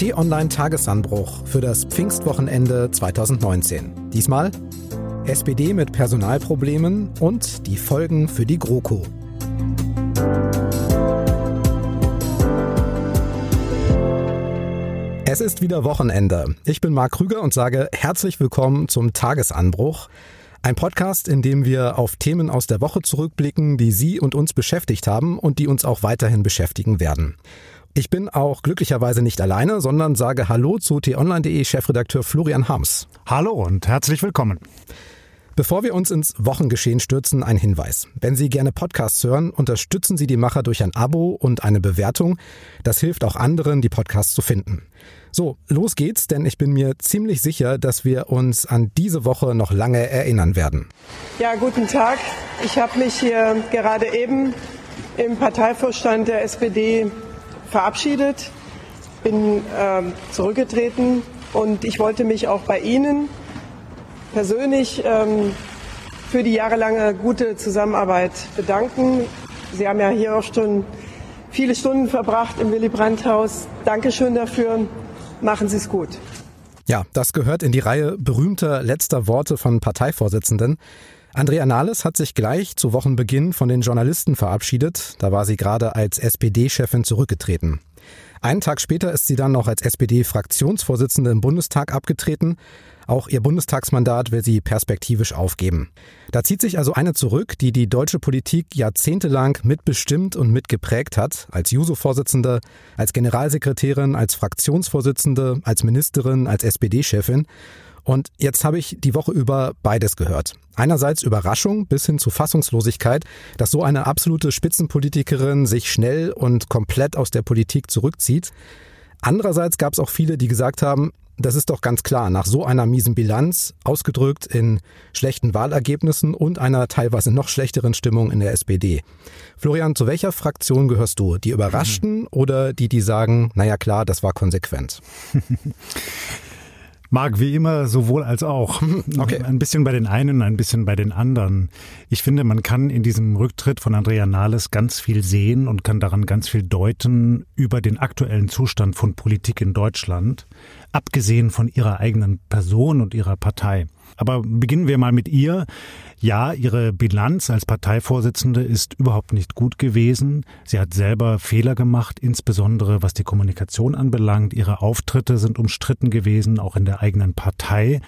T-Online Tagesanbruch für das Pfingstwochenende 2019. Diesmal SPD mit Personalproblemen und die Folgen für die GroKo. Es ist wieder Wochenende. Ich bin Marc Krüger und sage herzlich willkommen zum Tagesanbruch. Ein Podcast, in dem wir auf Themen aus der Woche zurückblicken, die Sie und uns beschäftigt haben und die uns auch weiterhin beschäftigen werden. Ich bin auch glücklicherweise nicht alleine, sondern sage Hallo zu t-online.de Chefredakteur Florian Harms. Hallo und herzlich willkommen. Bevor wir uns ins Wochengeschehen stürzen, ein Hinweis. Wenn Sie gerne Podcasts hören, unterstützen Sie die Macher durch ein Abo und eine Bewertung. Das hilft auch anderen, die Podcasts zu finden. So, los geht's, denn ich bin mir ziemlich sicher, dass wir uns an diese Woche noch lange erinnern werden. Ja, guten Tag. Ich habe mich hier gerade eben im Parteivorstand der SPD verabschiedet, bin äh, zurückgetreten und ich wollte mich auch bei Ihnen persönlich ähm, für die jahrelange gute Zusammenarbeit bedanken. Sie haben ja hier auch schon viele Stunden verbracht im Willy Brandt-Haus. Dankeschön dafür. Machen Sie es gut. Ja, das gehört in die Reihe berühmter letzter Worte von Parteivorsitzenden. Andrea Nahles hat sich gleich zu Wochenbeginn von den Journalisten verabschiedet. Da war sie gerade als SPD-Chefin zurückgetreten. Einen Tag später ist sie dann noch als SPD-Fraktionsvorsitzende im Bundestag abgetreten. Auch ihr Bundestagsmandat will sie perspektivisch aufgeben. Da zieht sich also eine zurück, die die deutsche Politik jahrzehntelang mitbestimmt und mitgeprägt hat, als Juso-Vorsitzende, als Generalsekretärin, als Fraktionsvorsitzende, als Ministerin, als SPD-Chefin. Und jetzt habe ich die Woche über beides gehört. Einerseits Überraschung bis hin zu Fassungslosigkeit, dass so eine absolute Spitzenpolitikerin sich schnell und komplett aus der Politik zurückzieht. Andererseits gab es auch viele, die gesagt haben, das ist doch ganz klar, nach so einer miesen Bilanz, ausgedrückt in schlechten Wahlergebnissen und einer teilweise noch schlechteren Stimmung in der SPD. Florian, zu welcher Fraktion gehörst du? Die Überraschten mhm. oder die, die sagen, naja klar, das war konsequent? Mag wie immer sowohl als auch. Okay. Ein bisschen bei den einen, ein bisschen bei den anderen. Ich finde, man kann in diesem Rücktritt von Andrea Nahles ganz viel sehen und kann daran ganz viel deuten über den aktuellen Zustand von Politik in Deutschland, abgesehen von ihrer eigenen Person und ihrer Partei. Aber beginnen wir mal mit ihr. Ja, ihre Bilanz als Parteivorsitzende ist überhaupt nicht gut gewesen. Sie hat selber Fehler gemacht, insbesondere was die Kommunikation anbelangt. Ihre Auftritte sind umstritten gewesen, auch in der eigenen Partei.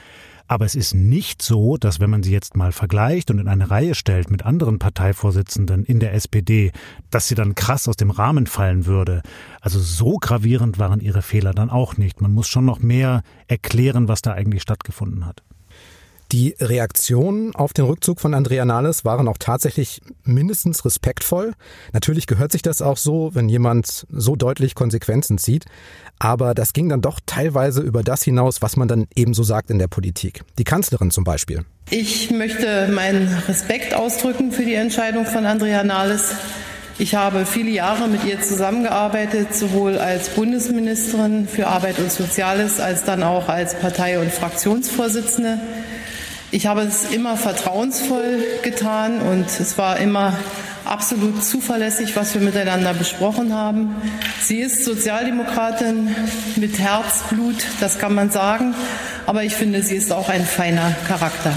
Aber es ist nicht so, dass wenn man sie jetzt mal vergleicht und in eine Reihe stellt mit anderen Parteivorsitzenden in der SPD, dass sie dann krass aus dem Rahmen fallen würde. Also so gravierend waren ihre Fehler dann auch nicht. Man muss schon noch mehr erklären, was da eigentlich stattgefunden hat. Die Reaktionen auf den Rückzug von Andrea Nahles waren auch tatsächlich mindestens respektvoll. Natürlich gehört sich das auch so, wenn jemand so deutlich Konsequenzen zieht. Aber das ging dann doch teilweise über das hinaus, was man dann eben so sagt in der Politik. Die Kanzlerin zum Beispiel. Ich möchte meinen Respekt ausdrücken für die Entscheidung von Andrea Nahles. Ich habe viele Jahre mit ihr zusammengearbeitet, sowohl als Bundesministerin für Arbeit und Soziales als dann auch als Partei- und Fraktionsvorsitzende. Ich habe es immer vertrauensvoll getan und es war immer absolut zuverlässig, was wir miteinander besprochen haben. Sie ist Sozialdemokratin mit Herzblut, das kann man sagen, aber ich finde, sie ist auch ein feiner Charakter.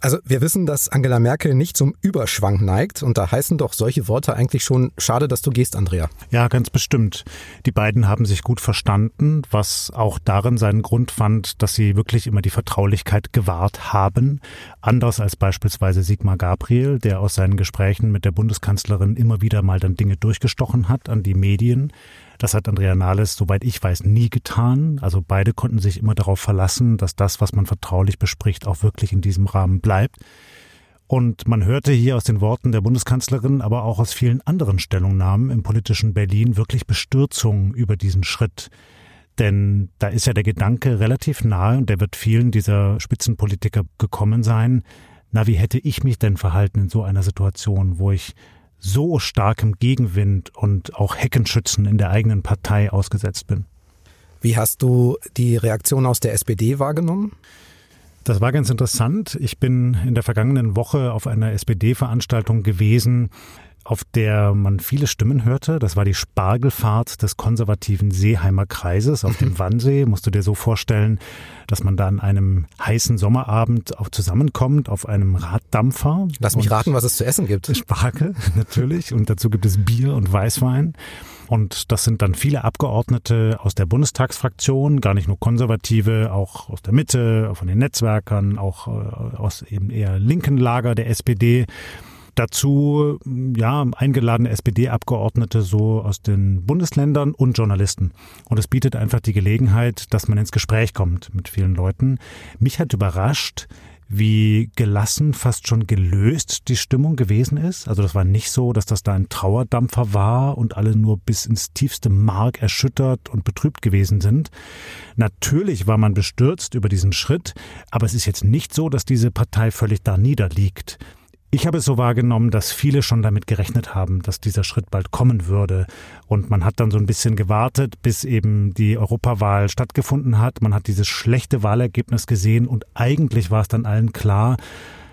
Also wir wissen, dass Angela Merkel nicht zum Überschwang neigt und da heißen doch solche Worte eigentlich schon schade, dass du gehst, Andrea. Ja, ganz bestimmt. Die beiden haben sich gut verstanden, was auch darin seinen Grund fand, dass sie wirklich immer die Vertraulichkeit gewahrt haben, anders als beispielsweise Sigmar Gabriel, der aus seinen Gesprächen mit der Bundeskanzlerin immer wieder mal dann Dinge durchgestochen hat an die Medien. Das hat Andrea Nahles, soweit ich weiß, nie getan. Also beide konnten sich immer darauf verlassen, dass das, was man vertraulich bespricht, auch wirklich in diesem Rahmen bleibt. Und man hörte hier aus den Worten der Bundeskanzlerin, aber auch aus vielen anderen Stellungnahmen im politischen Berlin wirklich Bestürzung über diesen Schritt. Denn da ist ja der Gedanke relativ nahe und der wird vielen dieser Spitzenpolitiker gekommen sein. Na, wie hätte ich mich denn verhalten in so einer Situation, wo ich so starkem Gegenwind und auch Heckenschützen in der eigenen Partei ausgesetzt bin. Wie hast du die Reaktion aus der SPD wahrgenommen? Das war ganz interessant. Ich bin in der vergangenen Woche auf einer SPD-Veranstaltung gewesen, auf der man viele Stimmen hörte. Das war die Spargelfahrt des konservativen Seeheimer Kreises auf dem Wannsee. Musst du dir so vorstellen, dass man da an einem heißen Sommerabend auch zusammenkommt auf einem Raddampfer. Lass mich raten, was es zu essen gibt. Spargel, natürlich. Und dazu gibt es Bier und Weißwein. Und das sind dann viele Abgeordnete aus der Bundestagsfraktion, gar nicht nur Konservative, auch aus der Mitte, von den Netzwerkern, auch äh, aus eben eher linken Lager der SPD. Dazu ja eingeladene SPD-Abgeordnete so aus den Bundesländern und Journalisten. Und es bietet einfach die Gelegenheit, dass man ins Gespräch kommt mit vielen Leuten. Mich hat überrascht, wie gelassen, fast schon gelöst die Stimmung gewesen ist. Also das war nicht so, dass das da ein Trauerdampfer war und alle nur bis ins tiefste Mark erschüttert und betrübt gewesen sind. Natürlich war man bestürzt über diesen Schritt, aber es ist jetzt nicht so, dass diese Partei völlig da niederliegt. Ich habe es so wahrgenommen, dass viele schon damit gerechnet haben, dass dieser Schritt bald kommen würde. Und man hat dann so ein bisschen gewartet, bis eben die Europawahl stattgefunden hat. Man hat dieses schlechte Wahlergebnis gesehen und eigentlich war es dann allen klar,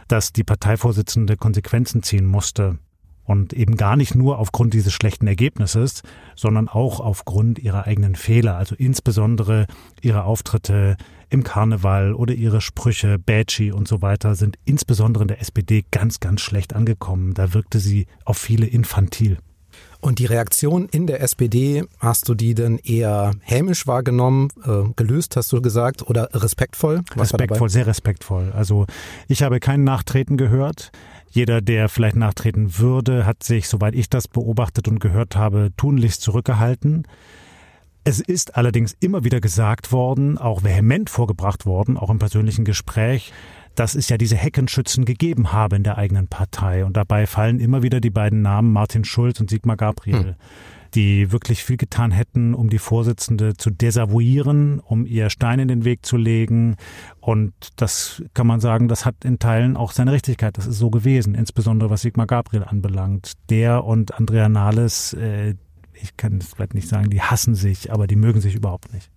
dass die Parteivorsitzende Konsequenzen ziehen musste. Und eben gar nicht nur aufgrund dieses schlechten Ergebnisses, sondern auch aufgrund ihrer eigenen Fehler, also insbesondere ihre Auftritte im Karneval oder ihre Sprüche, Badgy und so weiter, sind insbesondere in der SPD ganz, ganz schlecht angekommen. Da wirkte sie auf viele infantil. Und die Reaktion in der SPD, hast du die denn eher hämisch wahrgenommen, äh, gelöst, hast du gesagt, oder respektvoll? Was respektvoll, sehr respektvoll. Also ich habe kein Nachtreten gehört. Jeder, der vielleicht nachtreten würde, hat sich, soweit ich das beobachtet und gehört habe, tunlichst zurückgehalten. Es ist allerdings immer wieder gesagt worden, auch vehement vorgebracht worden, auch im persönlichen Gespräch, dass es ja diese Heckenschützen gegeben habe in der eigenen Partei. Und dabei fallen immer wieder die beiden Namen Martin Schulz und Sigmar Gabriel. Hm die wirklich viel getan hätten, um die Vorsitzende zu desavouieren, um ihr Stein in den Weg zu legen. Und das kann man sagen, das hat in Teilen auch seine Richtigkeit. Das ist so gewesen, insbesondere was Sigmar Gabriel anbelangt. Der und Andrea Nahles, äh, ich kann es vielleicht nicht sagen, die hassen sich, aber die mögen sich überhaupt nicht.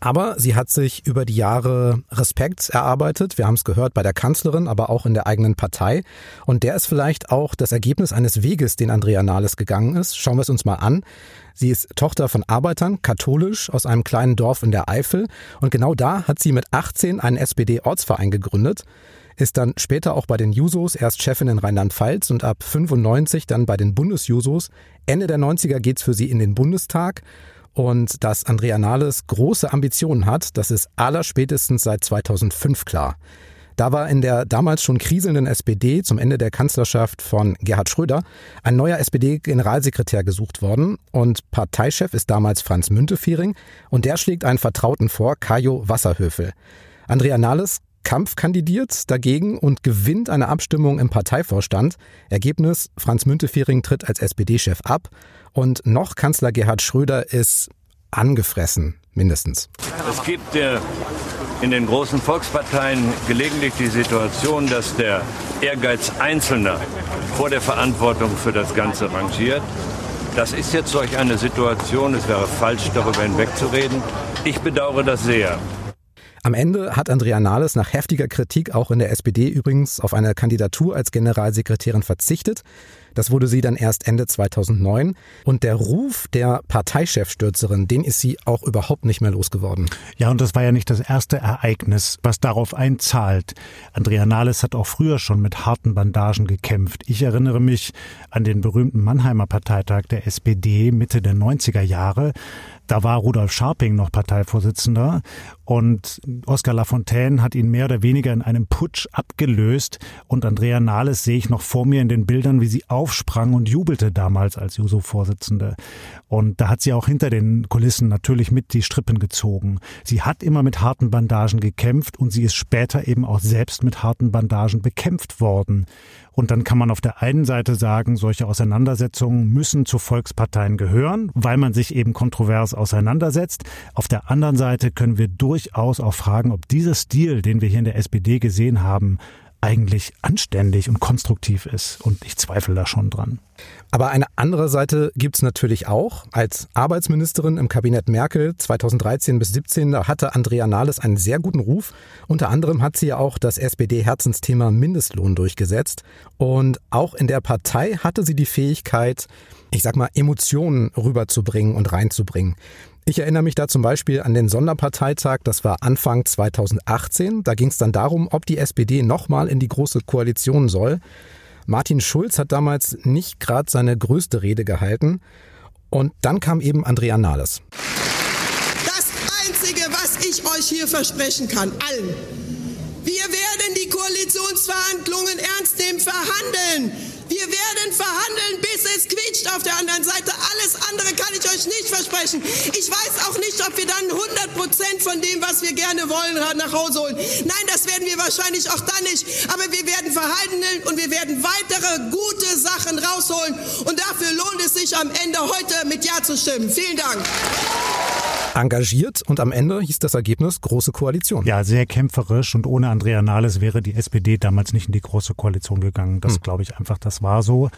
Aber sie hat sich über die Jahre Respekt erarbeitet. Wir haben es gehört bei der Kanzlerin, aber auch in der eigenen Partei. Und der ist vielleicht auch das Ergebnis eines Weges, den Andrea Nahles gegangen ist. Schauen wir es uns mal an. Sie ist Tochter von Arbeitern, katholisch, aus einem kleinen Dorf in der Eifel. Und genau da hat sie mit 18 einen SPD-Ortsverein gegründet ist dann später auch bei den Jusos erst Chefin in Rheinland-Pfalz und ab 95 dann bei den Bundesjusos. Ende der 90er geht's für sie in den Bundestag. Und dass Andrea Nahles große Ambitionen hat, das ist allerspätestens seit 2005 klar. Da war in der damals schon kriselnden SPD zum Ende der Kanzlerschaft von Gerhard Schröder ein neuer SPD-Generalsekretär gesucht worden und Parteichef ist damals Franz Müntefering und der schlägt einen Vertrauten vor, Kajo Wasserhöfel. Andrea Nahles Kampf kandidiert dagegen und gewinnt eine Abstimmung im Parteivorstand. Ergebnis, Franz Müntefering tritt als SPD-Chef ab und noch Kanzler Gerhard Schröder ist angefressen, mindestens. Es gibt äh, in den großen Volksparteien gelegentlich die Situation, dass der Ehrgeiz Einzelner vor der Verantwortung für das Ganze rangiert. Das ist jetzt solch eine Situation, es wäre falsch, darüber hinwegzureden. Ich bedauere das sehr. Am Ende hat Andrea Nahles nach heftiger Kritik auch in der SPD übrigens auf eine Kandidatur als Generalsekretärin verzichtet. Das wurde sie dann erst Ende 2009. Und der Ruf der Parteichefstürzerin, den ist sie auch überhaupt nicht mehr losgeworden. Ja, und das war ja nicht das erste Ereignis, was darauf einzahlt. Andrea Nahles hat auch früher schon mit harten Bandagen gekämpft. Ich erinnere mich an den berühmten Mannheimer Parteitag der SPD Mitte der 90er Jahre. Da war Rudolf Scharping noch Parteivorsitzender und Oskar Lafontaine hat ihn mehr oder weniger in einem Putsch abgelöst und Andrea Nahles sehe ich noch vor mir in den Bildern, wie sie aufsprang und jubelte damals als Juso-Vorsitzende. Und da hat sie auch hinter den Kulissen natürlich mit die Strippen gezogen. Sie hat immer mit harten Bandagen gekämpft und sie ist später eben auch selbst mit harten Bandagen bekämpft worden. Und dann kann man auf der einen Seite sagen, solche Auseinandersetzungen müssen zu Volksparteien gehören, weil man sich eben kontrovers auseinandersetzt. Auf der anderen Seite können wir durchaus auch fragen, ob dieser Stil, den wir hier in der SPD gesehen haben, eigentlich anständig und konstruktiv ist. Und ich zweifle da schon dran. Aber eine andere Seite gibt's natürlich auch. Als Arbeitsministerin im Kabinett Merkel 2013 bis 2017 hatte Andrea Nahles einen sehr guten Ruf. Unter anderem hat sie ja auch das SPD-Herzensthema Mindestlohn durchgesetzt. Und auch in der Partei hatte sie die Fähigkeit, ich sag mal, Emotionen rüberzubringen und reinzubringen. Ich erinnere mich da zum Beispiel an den Sonderparteitag, das war Anfang 2018. Da ging es dann darum, ob die SPD nochmal in die große Koalition soll. Martin Schulz hat damals nicht gerade seine größte Rede gehalten. Und dann kam eben Andrea Nahles. Das Einzige, was ich euch hier versprechen kann, allen, wir werden die Koalitionsverhandlungen ernst nehmen, verhandeln. Wir werden verhandeln, bis es quietscht auf der anderen Seite. Alles andere kann ich euch nicht versprechen. Ich weiß auch nicht, ob wir dann 100 Prozent von dem, was wir gerne wollen, nach Hause holen. Nein, das werden wir wahrscheinlich auch dann nicht. Aber wir werden verhandeln und wir werden weitere gute Sachen rausholen. Und dafür lohnt es sich am Ende heute mit Ja zu stimmen. Vielen Dank. Engagiert und am Ende hieß das Ergebnis Große Koalition. Ja, sehr kämpferisch und ohne Andrea Nahles wäre die SPD damals nicht in die Große Koalition gegangen. Das hm. glaube ich einfach, das war so.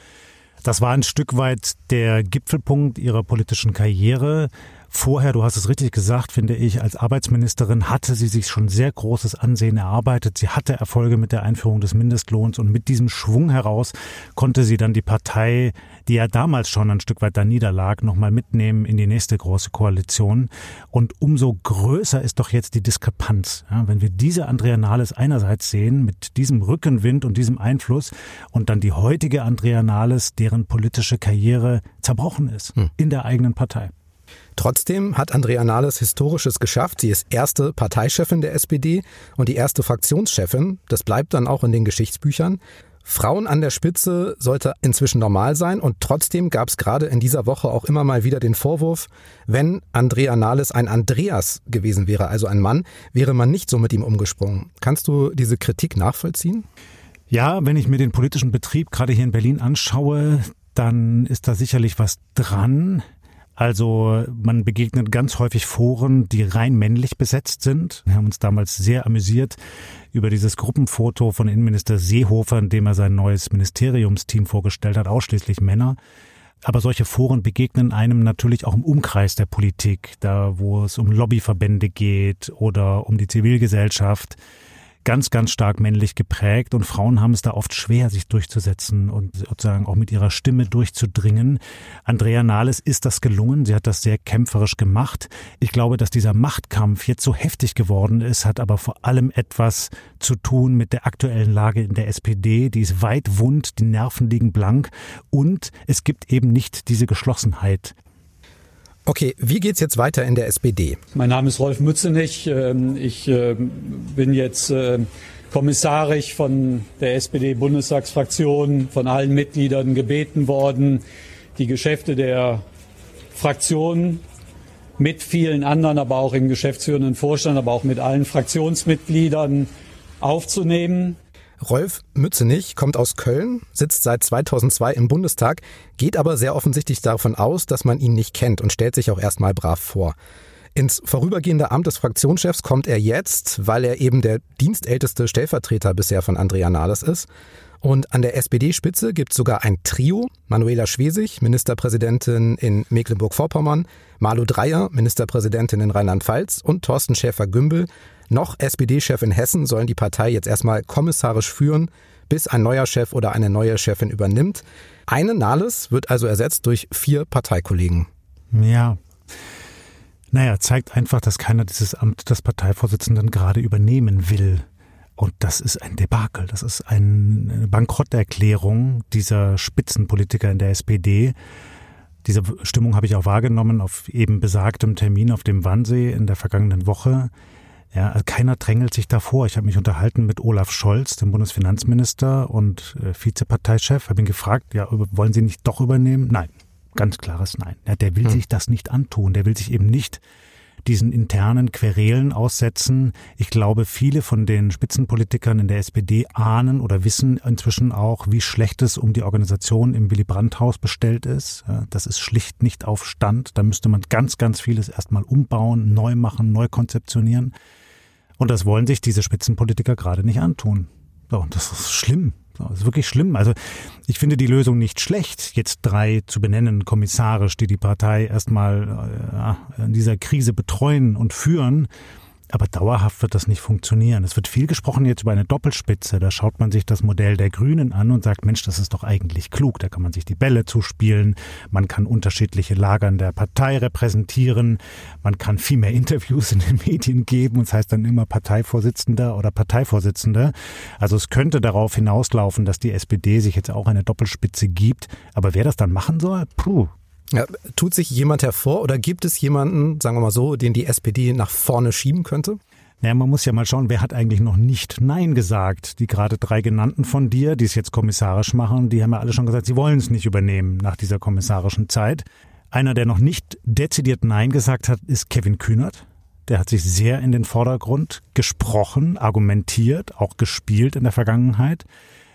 Das war ein Stück weit der Gipfelpunkt ihrer politischen Karriere. Vorher, du hast es richtig gesagt, finde ich, als Arbeitsministerin hatte sie sich schon sehr großes Ansehen erarbeitet. Sie hatte Erfolge mit der Einführung des Mindestlohns und mit diesem Schwung heraus konnte sie dann die Partei, die ja damals schon ein Stück weit da niederlag, nochmal mitnehmen in die nächste große Koalition. Und umso größer ist doch jetzt die Diskrepanz. Ja, wenn wir diese Andrea Nahles einerseits sehen, mit diesem Rückenwind und diesem Einfluss und dann die heutige Andrea Nahles, deren politische Karriere zerbrochen ist hm. in der eigenen Partei. Trotzdem hat Andrea Nahles Historisches geschafft. Sie ist erste Parteichefin der SPD und die erste Fraktionschefin. Das bleibt dann auch in den Geschichtsbüchern. Frauen an der Spitze sollte inzwischen normal sein und trotzdem gab es gerade in dieser Woche auch immer mal wieder den Vorwurf, wenn Andrea Nahles ein Andreas gewesen wäre, also ein Mann, wäre man nicht so mit ihm umgesprungen. Kannst du diese Kritik nachvollziehen? Ja, wenn ich mir den politischen Betrieb gerade hier in Berlin anschaue, dann ist da sicherlich was dran. Also man begegnet ganz häufig Foren, die rein männlich besetzt sind. Wir haben uns damals sehr amüsiert über dieses Gruppenfoto von Innenminister Seehofer, in dem er sein neues Ministeriumsteam vorgestellt hat, ausschließlich Männer. Aber solche Foren begegnen einem natürlich auch im Umkreis der Politik, da wo es um Lobbyverbände geht oder um die Zivilgesellschaft ganz, ganz stark männlich geprägt und Frauen haben es da oft schwer, sich durchzusetzen und sozusagen auch mit ihrer Stimme durchzudringen. Andrea Nahles ist das gelungen. Sie hat das sehr kämpferisch gemacht. Ich glaube, dass dieser Machtkampf jetzt so heftig geworden ist, hat aber vor allem etwas zu tun mit der aktuellen Lage in der SPD. Die ist weit wund, die Nerven liegen blank und es gibt eben nicht diese Geschlossenheit. Okay, wie geht's jetzt weiter in der SPD? Mein Name ist Rolf Mützenich. Ähm, ich ähm, bin jetzt ähm, kommissarisch von der SPD-Bundestagsfraktion, von allen Mitgliedern gebeten worden, die Geschäfte der Fraktion mit vielen anderen, aber auch im geschäftsführenden Vorstand, aber auch mit allen Fraktionsmitgliedern aufzunehmen. Rolf Mützenich kommt aus Köln, sitzt seit 2002 im Bundestag, geht aber sehr offensichtlich davon aus, dass man ihn nicht kennt und stellt sich auch erstmal brav vor. Ins vorübergehende Amt des Fraktionschefs kommt er jetzt, weil er eben der dienstälteste Stellvertreter bisher von Andrea Nahles ist. Und an der SPD-Spitze gibt es sogar ein Trio. Manuela Schwesig, Ministerpräsidentin in Mecklenburg-Vorpommern, Malu Dreyer, Ministerpräsidentin in Rheinland-Pfalz und Thorsten Schäfer-Gümbel, noch SPD-Chef in Hessen, sollen die Partei jetzt erstmal kommissarisch führen, bis ein neuer Chef oder eine neue Chefin übernimmt. Eine Nahles wird also ersetzt durch vier Parteikollegen. Ja. Naja, zeigt einfach, dass keiner dieses Amt des Parteivorsitzenden gerade übernehmen will. Und das ist ein Debakel, das ist eine Bankrotterklärung dieser Spitzenpolitiker in der SPD. Diese Stimmung habe ich auch wahrgenommen auf eben besagtem Termin auf dem Wannsee in der vergangenen Woche. Ja, also keiner drängelt sich davor. Ich habe mich unterhalten mit Olaf Scholz, dem Bundesfinanzminister und äh, Vizeparteichef, habe ihn gefragt, ja, wollen Sie nicht doch übernehmen? Nein, ganz klares Nein. Ja, der will hm. sich das nicht antun. Der will sich eben nicht diesen internen Querelen aussetzen. Ich glaube, viele von den Spitzenpolitikern in der SPD ahnen oder wissen inzwischen auch, wie schlecht es um die Organisation im Willy Brandt-Haus bestellt ist. Das ist schlicht nicht auf Stand. Da müsste man ganz, ganz vieles erstmal umbauen, neu machen, neu konzeptionieren. Und das wollen sich diese Spitzenpolitiker gerade nicht antun. So, das ist schlimm. Das ist wirklich schlimm. Also ich finde die Lösung nicht schlecht, jetzt drei zu benennen, kommissarisch, die die Partei erstmal äh, in dieser Krise betreuen und führen. Aber dauerhaft wird das nicht funktionieren. Es wird viel gesprochen jetzt über eine Doppelspitze. Da schaut man sich das Modell der Grünen an und sagt, Mensch, das ist doch eigentlich klug. Da kann man sich die Bälle zuspielen. Man kann unterschiedliche Lagern der Partei repräsentieren. Man kann viel mehr Interviews in den Medien geben. Und das heißt dann immer Parteivorsitzender oder Parteivorsitzende. Also es könnte darauf hinauslaufen, dass die SPD sich jetzt auch eine Doppelspitze gibt. Aber wer das dann machen soll, puh, ja, tut sich jemand hervor oder gibt es jemanden, sagen wir mal so, den die SPD nach vorne schieben könnte? Naja, man muss ja mal schauen, wer hat eigentlich noch nicht Nein gesagt. Die gerade drei genannten von dir, die es jetzt kommissarisch machen, die haben ja alle schon gesagt, sie wollen es nicht übernehmen nach dieser kommissarischen Zeit. Einer, der noch nicht dezidiert Nein gesagt hat, ist Kevin Kühnert. Der hat sich sehr in den Vordergrund gesprochen, argumentiert, auch gespielt in der Vergangenheit.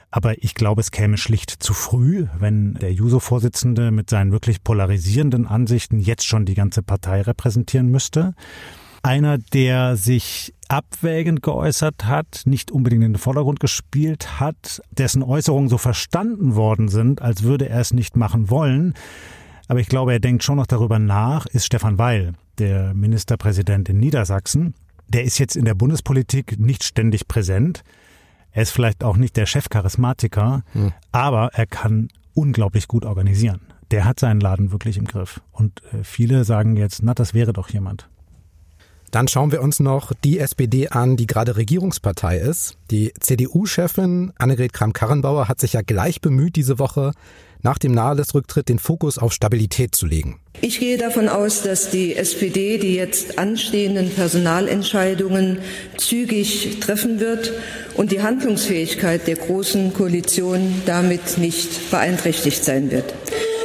Aber ich glaube, es käme schlicht zu früh, wenn der Juso-Vorsitzende mit seinen wirklich polarisierenden Ansichten jetzt schon die ganze Partei repräsentieren müsste. Einer, der sich abwägend geäußert hat, nicht unbedingt in den Vordergrund gespielt hat, dessen Äußerungen so verstanden worden sind, als würde er es nicht machen wollen. Aber ich glaube, er denkt schon noch darüber nach, ist Stefan Weil, der Ministerpräsident in Niedersachsen. Der ist jetzt in der Bundespolitik nicht ständig präsent. Er ist vielleicht auch nicht der Chefcharismatiker, hm. aber er kann unglaublich gut organisieren. Der hat seinen Laden wirklich im Griff. Und äh, viele sagen jetzt, na, das wäre doch jemand. Dann schauen wir uns noch die SPD an, die gerade Regierungspartei ist. Die CDU-Chefin Annegret Kramp-Karrenbauer hat sich ja gleich bemüht, diese Woche nach dem Nahles-Rücktritt den Fokus auf Stabilität zu legen. Ich gehe davon aus, dass die SPD die jetzt anstehenden Personalentscheidungen zügig treffen wird und die Handlungsfähigkeit der Großen Koalition damit nicht beeinträchtigt sein wird.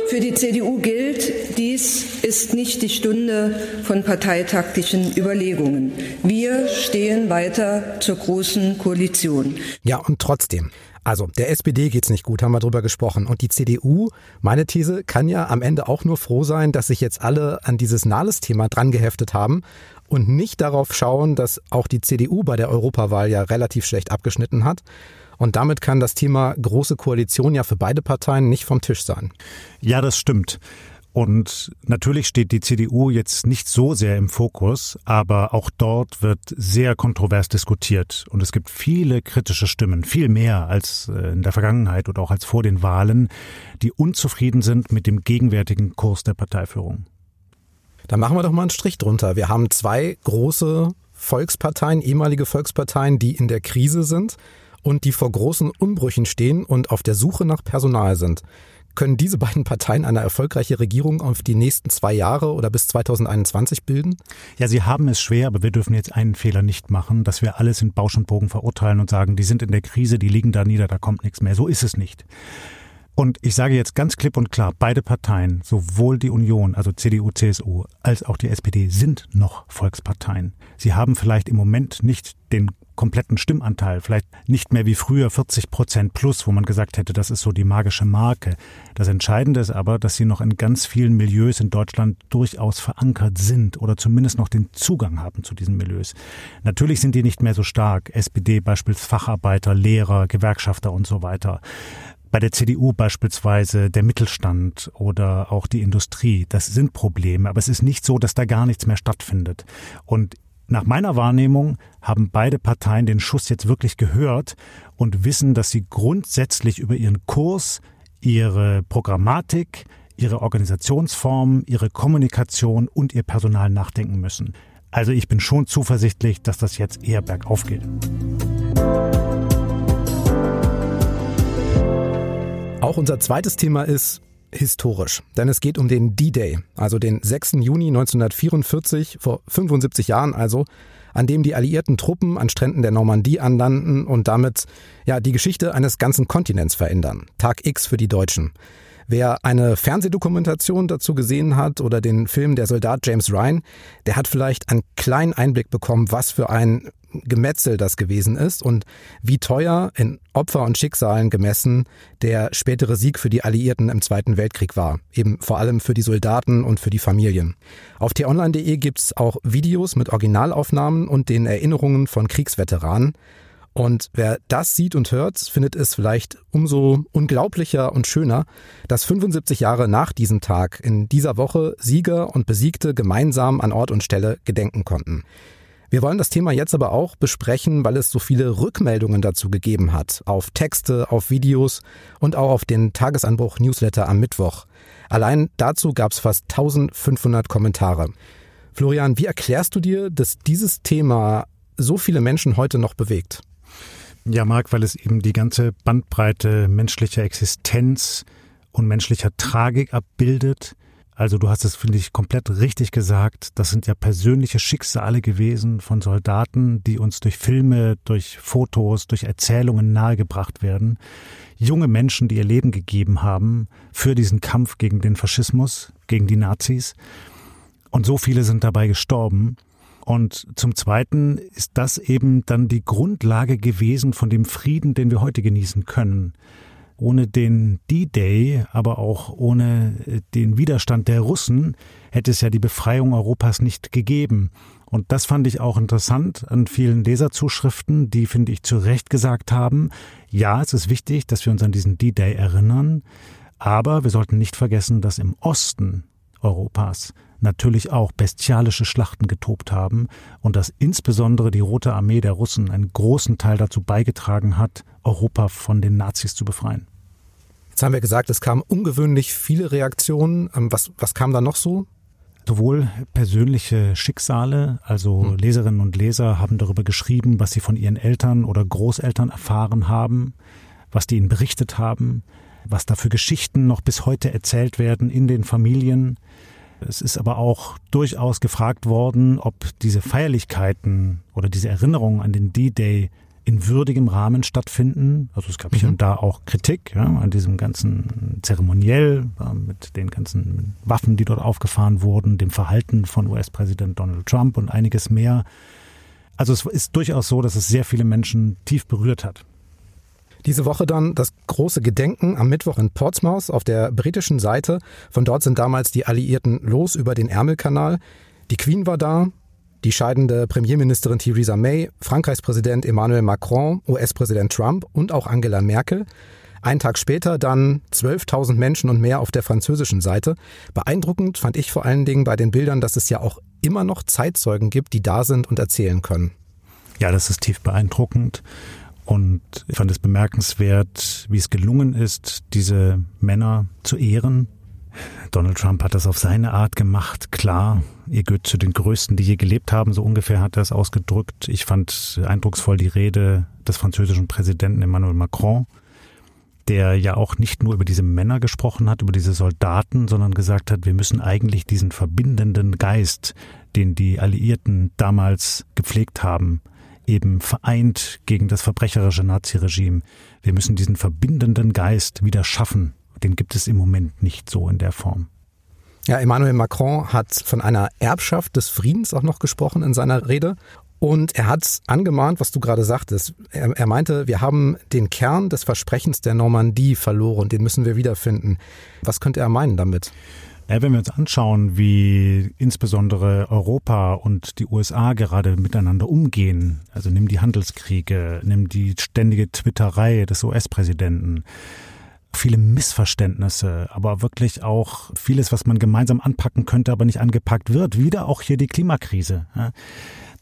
Für die CDU gilt, dies ist nicht die Stunde von parteitaktischen Überlegungen. Wir stehen weiter zur Großen Koalition. Ja, und trotzdem. Also der SPD geht's nicht gut, haben wir drüber gesprochen. Und die CDU, meine These, kann ja am Ende auch nur froh sein, dass sich jetzt alle an dieses Nahles-Thema drangeheftet haben und nicht darauf schauen, dass auch die CDU bei der Europawahl ja relativ schlecht abgeschnitten hat. Und damit kann das Thema große Koalition ja für beide Parteien nicht vom Tisch sein. Ja, das stimmt. Und natürlich steht die CDU jetzt nicht so sehr im Fokus, aber auch dort wird sehr kontrovers diskutiert. Und es gibt viele kritische Stimmen, viel mehr als äh, in der Vergangenheit oder auch als vor den Wahlen, die unzufrieden sind mit dem gegenwärtigen Kurs der Parteiführung. Da machen wir doch mal einen Strich drunter. Wir haben zwei große Volksparteien, ehemalige Volksparteien, die in der Krise sind und die vor großen Umbrüchen stehen und auf der Suche nach Personal sind. Können diese beiden Parteien eine erfolgreiche Regierung auf die nächsten zwei Jahre oder bis 2021 bilden? Ja, sie haben es schwer, aber wir dürfen jetzt einen Fehler nicht machen, dass wir alles in Bausch und Bogen verurteilen und sagen, die sind in der Krise, die liegen da nieder, da kommt nichts mehr. So ist es nicht. Und ich sage jetzt ganz klipp und klar, beide Parteien, sowohl die Union, also CDU, CSU, als auch die SPD, sind noch Volksparteien. Sie haben vielleicht im Moment nicht den kompletten Stimmanteil, vielleicht nicht mehr wie früher 40 Prozent plus, wo man gesagt hätte, das ist so die magische Marke. Das Entscheidende ist aber, dass sie noch in ganz vielen Milieus in Deutschland durchaus verankert sind oder zumindest noch den Zugang haben zu diesen Milieus. Natürlich sind die nicht mehr so stark. SPD beispielsweise Facharbeiter, Lehrer, Gewerkschafter und so weiter bei der CDU beispielsweise der Mittelstand oder auch die Industrie. Das sind Probleme, aber es ist nicht so, dass da gar nichts mehr stattfindet. Und nach meiner Wahrnehmung haben beide Parteien den Schuss jetzt wirklich gehört und wissen, dass sie grundsätzlich über ihren Kurs, ihre Programmatik, ihre Organisationsform, ihre Kommunikation und ihr Personal nachdenken müssen. Also ich bin schon zuversichtlich, dass das jetzt eher bergauf geht. Auch unser zweites Thema ist historisch, denn es geht um den D-Day, also den 6. Juni 1944, vor 75 Jahren also, an dem die alliierten Truppen an Stränden der Normandie anlanden und damit ja die Geschichte eines ganzen Kontinents verändern. Tag X für die Deutschen. Wer eine Fernsehdokumentation dazu gesehen hat oder den Film Der Soldat James Ryan, der hat vielleicht einen kleinen Einblick bekommen, was für ein Gemetzel das gewesen ist und wie teuer in Opfer und Schicksalen gemessen der spätere Sieg für die Alliierten im Zweiten Weltkrieg war. Eben vor allem für die Soldaten und für die Familien. Auf t-online.de gibt's auch Videos mit Originalaufnahmen und den Erinnerungen von Kriegsveteranen. Und wer das sieht und hört, findet es vielleicht umso unglaublicher und schöner, dass 75 Jahre nach diesem Tag in dieser Woche Sieger und Besiegte gemeinsam an Ort und Stelle gedenken konnten. Wir wollen das Thema jetzt aber auch besprechen, weil es so viele Rückmeldungen dazu gegeben hat. Auf Texte, auf Videos und auch auf den Tagesanbruch Newsletter am Mittwoch. Allein dazu gab es fast 1500 Kommentare. Florian, wie erklärst du dir, dass dieses Thema so viele Menschen heute noch bewegt? Ja, Marc, weil es eben die ganze Bandbreite menschlicher Existenz und menschlicher Tragik abbildet. Also du hast es, finde ich, komplett richtig gesagt. Das sind ja persönliche Schicksale gewesen von Soldaten, die uns durch Filme, durch Fotos, durch Erzählungen nahegebracht werden. Junge Menschen, die ihr Leben gegeben haben für diesen Kampf gegen den Faschismus, gegen die Nazis. Und so viele sind dabei gestorben. Und zum Zweiten ist das eben dann die Grundlage gewesen von dem Frieden, den wir heute genießen können. Ohne den D-Day, aber auch ohne äh, den Widerstand der Russen hätte es ja die Befreiung Europas nicht gegeben. Und das fand ich auch interessant an vielen Leserzuschriften, die, finde ich, zu Recht gesagt haben, ja, es ist wichtig, dass wir uns an diesen D-Day erinnern, aber wir sollten nicht vergessen, dass im Osten Europas natürlich auch bestialische Schlachten getobt haben und dass insbesondere die Rote Armee der Russen einen großen Teil dazu beigetragen hat, Europa von den Nazis zu befreien. Jetzt haben wir gesagt, es kamen ungewöhnlich viele Reaktionen. Ähm, was, was kam da noch so? Sowohl persönliche Schicksale, also hm. Leserinnen und Leser haben darüber geschrieben, was sie von ihren Eltern oder Großeltern erfahren haben, was die ihnen berichtet haben, was da für Geschichten noch bis heute erzählt werden in den Familien. Es ist aber auch durchaus gefragt worden, ob diese Feierlichkeiten oder diese Erinnerungen an den D-Day in würdigem Rahmen stattfinden. Also es gab hier mhm. und da auch Kritik ja, an diesem ganzen Zeremoniell äh, mit den ganzen Waffen, die dort aufgefahren wurden, dem Verhalten von US-Präsident Donald Trump und einiges mehr. Also es ist durchaus so, dass es sehr viele Menschen tief berührt hat. Diese Woche dann das große Gedenken am Mittwoch in Portsmouth auf der britischen Seite. Von dort sind damals die Alliierten los über den Ärmelkanal. Die Queen war da, die scheidende Premierministerin Theresa May, Frankreichs Präsident Emmanuel Macron, US-Präsident Trump und auch Angela Merkel. Ein Tag später dann 12.000 Menschen und mehr auf der französischen Seite. Beeindruckend fand ich vor allen Dingen bei den Bildern, dass es ja auch immer noch Zeitzeugen gibt, die da sind und erzählen können. Ja, das ist tief beeindruckend. Und ich fand es bemerkenswert, wie es gelungen ist, diese Männer zu ehren, Donald Trump hat das auf seine Art gemacht. Klar, ihr gehört zu den Größten, die je gelebt haben, so ungefähr hat er es ausgedrückt. Ich fand eindrucksvoll die Rede des französischen Präsidenten Emmanuel Macron, der ja auch nicht nur über diese Männer gesprochen hat, über diese Soldaten, sondern gesagt hat, wir müssen eigentlich diesen verbindenden Geist, den die Alliierten damals gepflegt haben, eben vereint gegen das verbrecherische Naziregime. Wir müssen diesen verbindenden Geist wieder schaffen den gibt es im Moment nicht so in der Form. Ja, Emmanuel Macron hat von einer Erbschaft des Friedens auch noch gesprochen in seiner Rede. Und er hat angemahnt, was du gerade sagtest. Er, er, meinte, wir haben den Kern des Versprechens der Normandie verloren, den müssen wir wiederfinden. Was könnte er meinen damit? Wenn wir uns anschauen, wie insbesondere Europa und die USA gerade miteinander umgehen, also nimm die Handelskriege, nimm die ständige Twitterei des US-Präsidenten, viele Missverständnisse, aber wirklich auch vieles, was man gemeinsam anpacken könnte, aber nicht angepackt wird. Wieder auch hier die Klimakrise.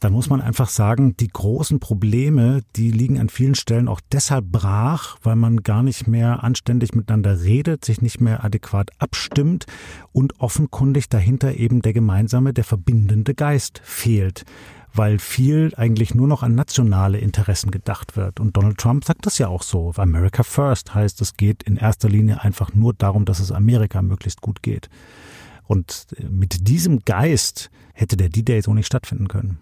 Dann muss man einfach sagen, die großen Probleme, die liegen an vielen Stellen auch deshalb brach, weil man gar nicht mehr anständig miteinander redet, sich nicht mehr adäquat abstimmt und offenkundig dahinter eben der gemeinsame, der verbindende Geist fehlt weil viel eigentlich nur noch an nationale Interessen gedacht wird. Und Donald Trump sagt das ja auch so. America First heißt, es geht in erster Linie einfach nur darum, dass es Amerika möglichst gut geht. Und äh, mit diesem Geist hätte der D-Day so nicht stattfinden können.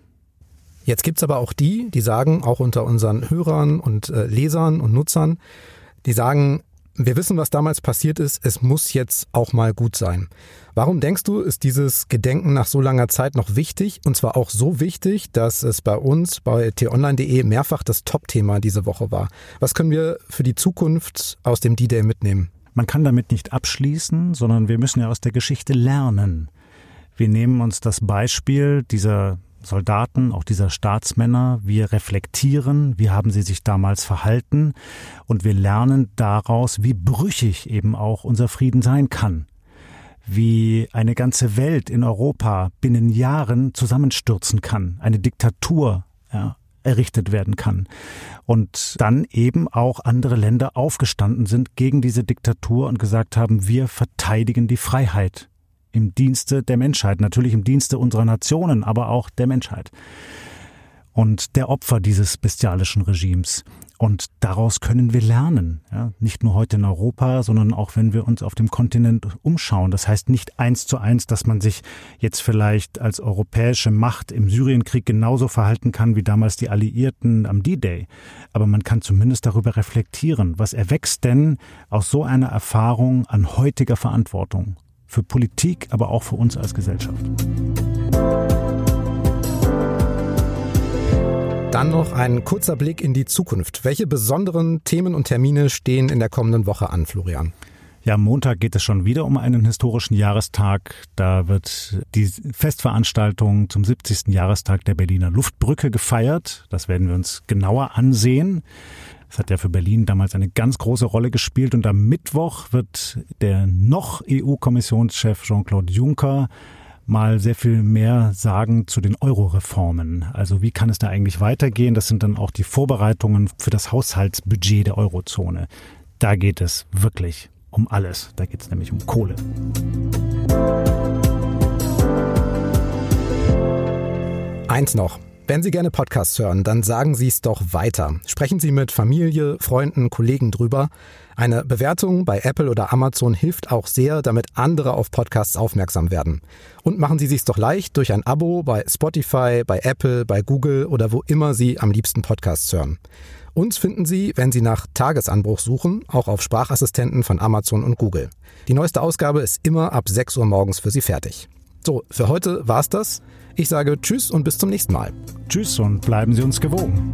Jetzt gibt's aber auch die, die sagen, auch unter unseren Hörern und äh, Lesern und Nutzern, die sagen, wir wissen, was damals passiert ist. Es muss jetzt auch mal gut sein. Warum denkst du, ist dieses Gedenken nach so langer Zeit noch wichtig? Und zwar auch so wichtig, dass es bei uns bei t-online.de mehrfach das Top-Thema diese Woche war. Was können wir für die Zukunft aus dem D-Day mitnehmen? Man kann damit nicht abschließen, sondern wir müssen ja aus der Geschichte lernen. Wir nehmen uns das Beispiel dieser Soldaten, auch dieser Staatsmänner. Wir reflektieren, wie haben sie sich damals verhalten und wir lernen daraus, wie brüchig eben auch unser Frieden sein kann wie eine ganze Welt in Europa binnen Jahren zusammenstürzen kann, eine Diktatur ja, errichtet werden kann. Und dann eben auch andere Länder aufgestanden sind gegen diese Diktatur und gesagt haben, wir verteidigen die Freiheit im Dienste der Menschheit, natürlich im Dienste unserer Nationen, aber auch der Menschheit und der Opfer dieses bestialischen Regimes. Und daraus können wir lernen. Ja? Nicht nur heute in Europa, sondern auch wenn wir uns auf dem Kontinent umschauen. Das heißt nicht eins zu eins, dass man sich jetzt vielleicht als europäische Macht im Syrienkrieg genauso verhalten kann wie damals die Alliierten am D-Day. Aber man kann zumindest darüber reflektieren. Was erwächst denn aus so einer Erfahrung an heutiger Verantwortung? Für Politik, aber auch für uns als Gesellschaft. Dann noch ein kurzer Blick in die Zukunft. Welche besonderen Themen und Termine stehen in der kommenden Woche an, Florian? Ja, am Montag geht es schon wieder um einen historischen Jahrestag. Da wird die Festveranstaltung zum 70. Jahrestag der Berliner Luftbrücke gefeiert. Das werden wir uns genauer ansehen. Das hat ja für Berlin damals eine ganz große Rolle gespielt. Und am Mittwoch wird der noch EU-Kommissionschef Jean-Claude Juncker mal sehr viel mehr sagen zu den Euro-Reformen. Also wie kann es da eigentlich weitergehen? Das sind dann auch die Vorbereitungen für das Haushaltsbudget der Eurozone. Da geht es wirklich um alles. Da geht es nämlich um Kohle. Eins noch. Wenn Sie gerne Podcasts hören, dann sagen Sie es doch weiter. Sprechen Sie mit Familie, Freunden, Kollegen drüber. Eine Bewertung bei Apple oder Amazon hilft auch sehr, damit andere auf Podcasts aufmerksam werden. Und machen Sie sich's doch leicht durch ein Abo bei Spotify, bei Apple, bei Google oder wo immer Sie am liebsten Podcasts hören. Uns finden Sie, wenn Sie nach Tagesanbruch suchen, auch auf Sprachassistenten von Amazon und Google. Die neueste Ausgabe ist immer ab 6 Uhr morgens für Sie fertig. So, für heute war's das. Ich sage Tschüss und bis zum nächsten Mal. Tschüss und bleiben Sie uns gewogen.